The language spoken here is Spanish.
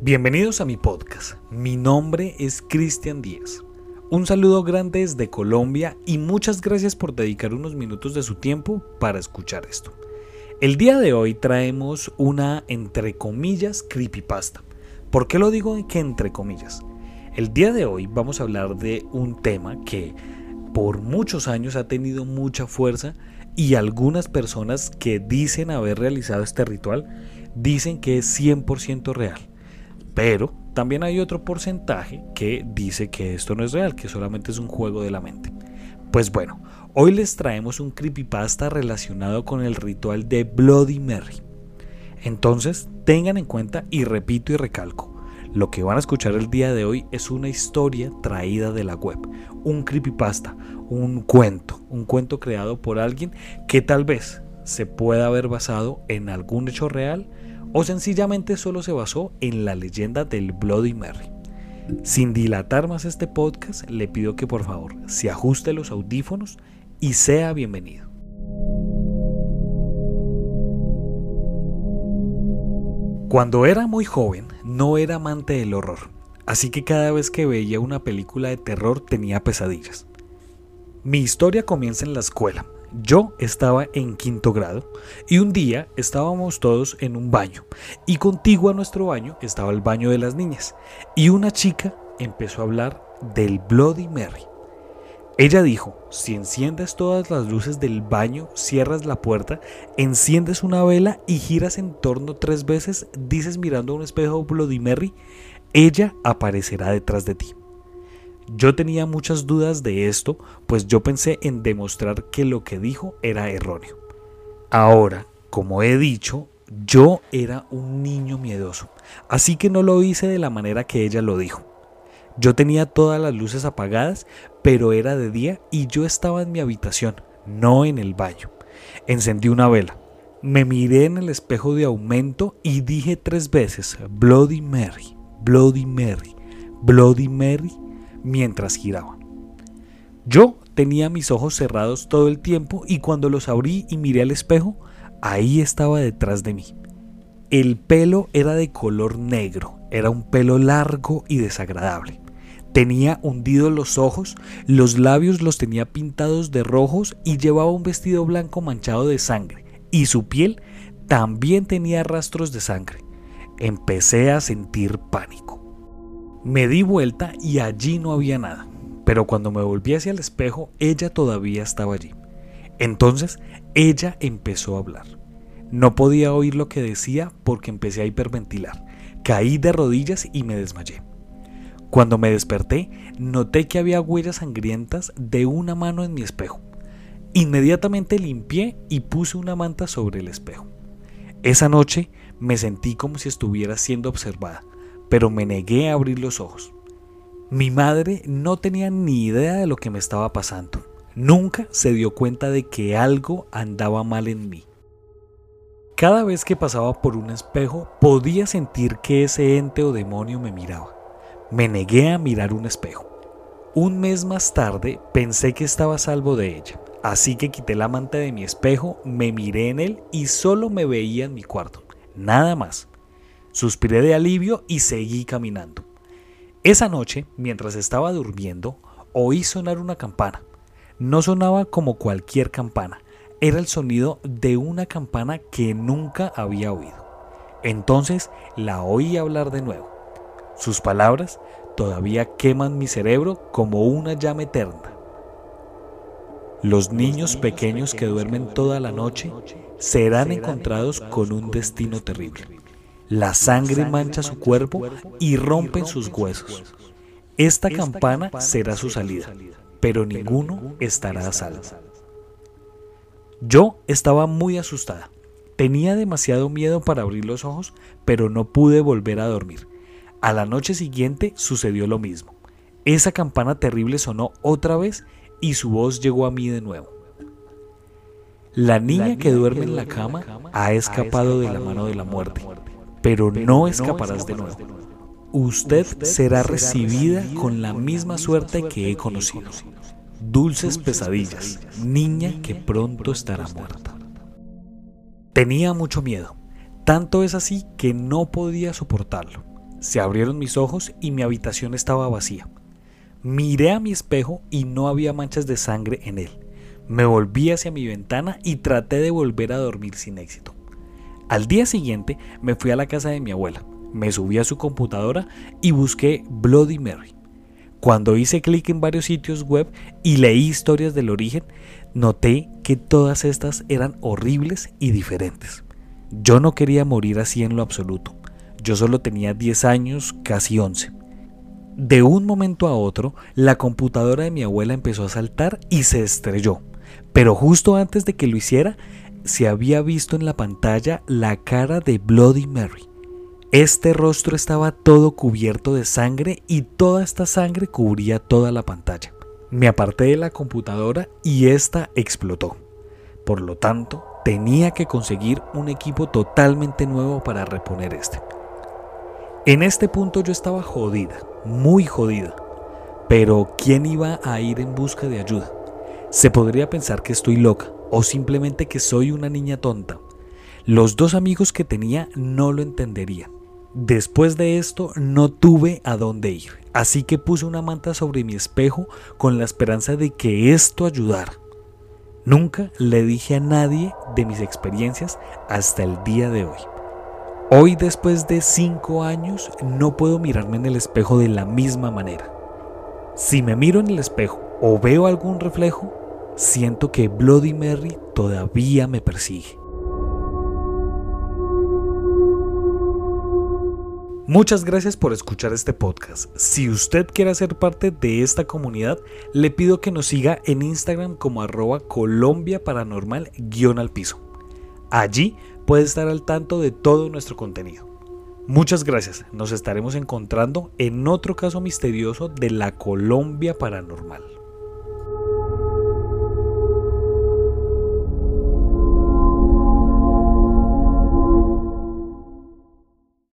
Bienvenidos a mi podcast. Mi nombre es Cristian Díaz. Un saludo grande desde Colombia y muchas gracias por dedicar unos minutos de su tiempo para escuchar esto. El día de hoy traemos una entre comillas creepypasta. ¿Por qué lo digo que entre comillas? El día de hoy vamos a hablar de un tema que por muchos años ha tenido mucha fuerza y algunas personas que dicen haber realizado este ritual dicen que es 100% real. Pero también hay otro porcentaje que dice que esto no es real, que solamente es un juego de la mente. Pues bueno, hoy les traemos un creepypasta relacionado con el ritual de Bloody Mary. Entonces, tengan en cuenta y repito y recalco, lo que van a escuchar el día de hoy es una historia traída de la web, un creepypasta, un cuento, un cuento creado por alguien que tal vez se pueda haber basado en algún hecho real o sencillamente solo se basó en la leyenda del Bloody Mary. Sin dilatar más este podcast, le pido que por favor se ajuste los audífonos y sea bienvenido. Cuando era muy joven, no era amante del horror, así que cada vez que veía una película de terror tenía pesadillas. Mi historia comienza en la escuela. Yo estaba en quinto grado y un día estábamos todos en un baño y contigo a nuestro baño estaba el baño de las niñas y una chica empezó a hablar del Bloody Mary. Ella dijo, si enciendes todas las luces del baño, cierras la puerta, enciendes una vela y giras en torno tres veces, dices mirando a un espejo Bloody Mary, ella aparecerá detrás de ti. Yo tenía muchas dudas de esto, pues yo pensé en demostrar que lo que dijo era erróneo. Ahora, como he dicho, yo era un niño miedoso, así que no lo hice de la manera que ella lo dijo. Yo tenía todas las luces apagadas, pero era de día y yo estaba en mi habitación, no en el baño. Encendí una vela. Me miré en el espejo de aumento y dije tres veces, Bloody Mary, Bloody Mary, Bloody Mary, mientras giraba. Yo tenía mis ojos cerrados todo el tiempo y cuando los abrí y miré al espejo, ahí estaba detrás de mí. El pelo era de color negro, era un pelo largo y desagradable. Tenía hundidos los ojos, los labios los tenía pintados de rojos y llevaba un vestido blanco manchado de sangre, y su piel también tenía rastros de sangre. Empecé a sentir pánico. Me di vuelta y allí no había nada, pero cuando me volví hacia el espejo, ella todavía estaba allí. Entonces, ella empezó a hablar. No podía oír lo que decía porque empecé a hiperventilar. Caí de rodillas y me desmayé. Cuando me desperté, noté que había huellas sangrientas de una mano en mi espejo. Inmediatamente limpié y puse una manta sobre el espejo. Esa noche me sentí como si estuviera siendo observada, pero me negué a abrir los ojos. Mi madre no tenía ni idea de lo que me estaba pasando. Nunca se dio cuenta de que algo andaba mal en mí. Cada vez que pasaba por un espejo podía sentir que ese ente o demonio me miraba. Me negué a mirar un espejo. Un mes más tarde pensé que estaba a salvo de ella, así que quité la manta de mi espejo, me miré en él y solo me veía en mi cuarto, nada más. Suspiré de alivio y seguí caminando. Esa noche, mientras estaba durmiendo, oí sonar una campana. No sonaba como cualquier campana, era el sonido de una campana que nunca había oído. Entonces la oí hablar de nuevo. Sus palabras todavía queman mi cerebro como una llama eterna. Los niños pequeños que duermen toda la noche serán encontrados con un destino terrible. La sangre mancha su cuerpo y rompen sus huesos. Esta campana será su salida, pero ninguno estará a salvo. Yo estaba muy asustada. Tenía demasiado miedo para abrir los ojos, pero no pude volver a dormir. A la noche siguiente sucedió lo mismo. Esa campana terrible sonó otra vez y su voz llegó a mí de nuevo. La niña que duerme en la cama ha escapado de la mano de la muerte, pero no escaparás de nuevo. Usted será recibida con la misma suerte que he conocido. Dulces pesadillas, niña que pronto estará muerta. Tenía mucho miedo, tanto es así que no podía soportarlo. Se abrieron mis ojos y mi habitación estaba vacía. Miré a mi espejo y no había manchas de sangre en él. Me volví hacia mi ventana y traté de volver a dormir sin éxito. Al día siguiente me fui a la casa de mi abuela, me subí a su computadora y busqué Bloody Mary. Cuando hice clic en varios sitios web y leí historias del origen, noté que todas estas eran horribles y diferentes. Yo no quería morir así en lo absoluto. Yo solo tenía 10 años, casi 11. De un momento a otro, la computadora de mi abuela empezó a saltar y se estrelló. Pero justo antes de que lo hiciera, se había visto en la pantalla la cara de Bloody Mary. Este rostro estaba todo cubierto de sangre y toda esta sangre cubría toda la pantalla. Me aparté de la computadora y esta explotó. Por lo tanto, tenía que conseguir un equipo totalmente nuevo para reponer este. En este punto yo estaba jodida, muy jodida. Pero ¿quién iba a ir en busca de ayuda? Se podría pensar que estoy loca o simplemente que soy una niña tonta. Los dos amigos que tenía no lo entenderían. Después de esto no tuve a dónde ir, así que puse una manta sobre mi espejo con la esperanza de que esto ayudara. Nunca le dije a nadie de mis experiencias hasta el día de hoy. Hoy después de cinco años no puedo mirarme en el espejo de la misma manera. Si me miro en el espejo o veo algún reflejo, siento que Bloody Mary todavía me persigue. Muchas gracias por escuchar este podcast. Si usted quiere ser parte de esta comunidad, le pido que nos siga en Instagram como arroba Colombia Paranormal al piso. Allí puede estar al tanto de todo nuestro contenido. Muchas gracias, nos estaremos encontrando en otro caso misterioso de la Colombia Paranormal.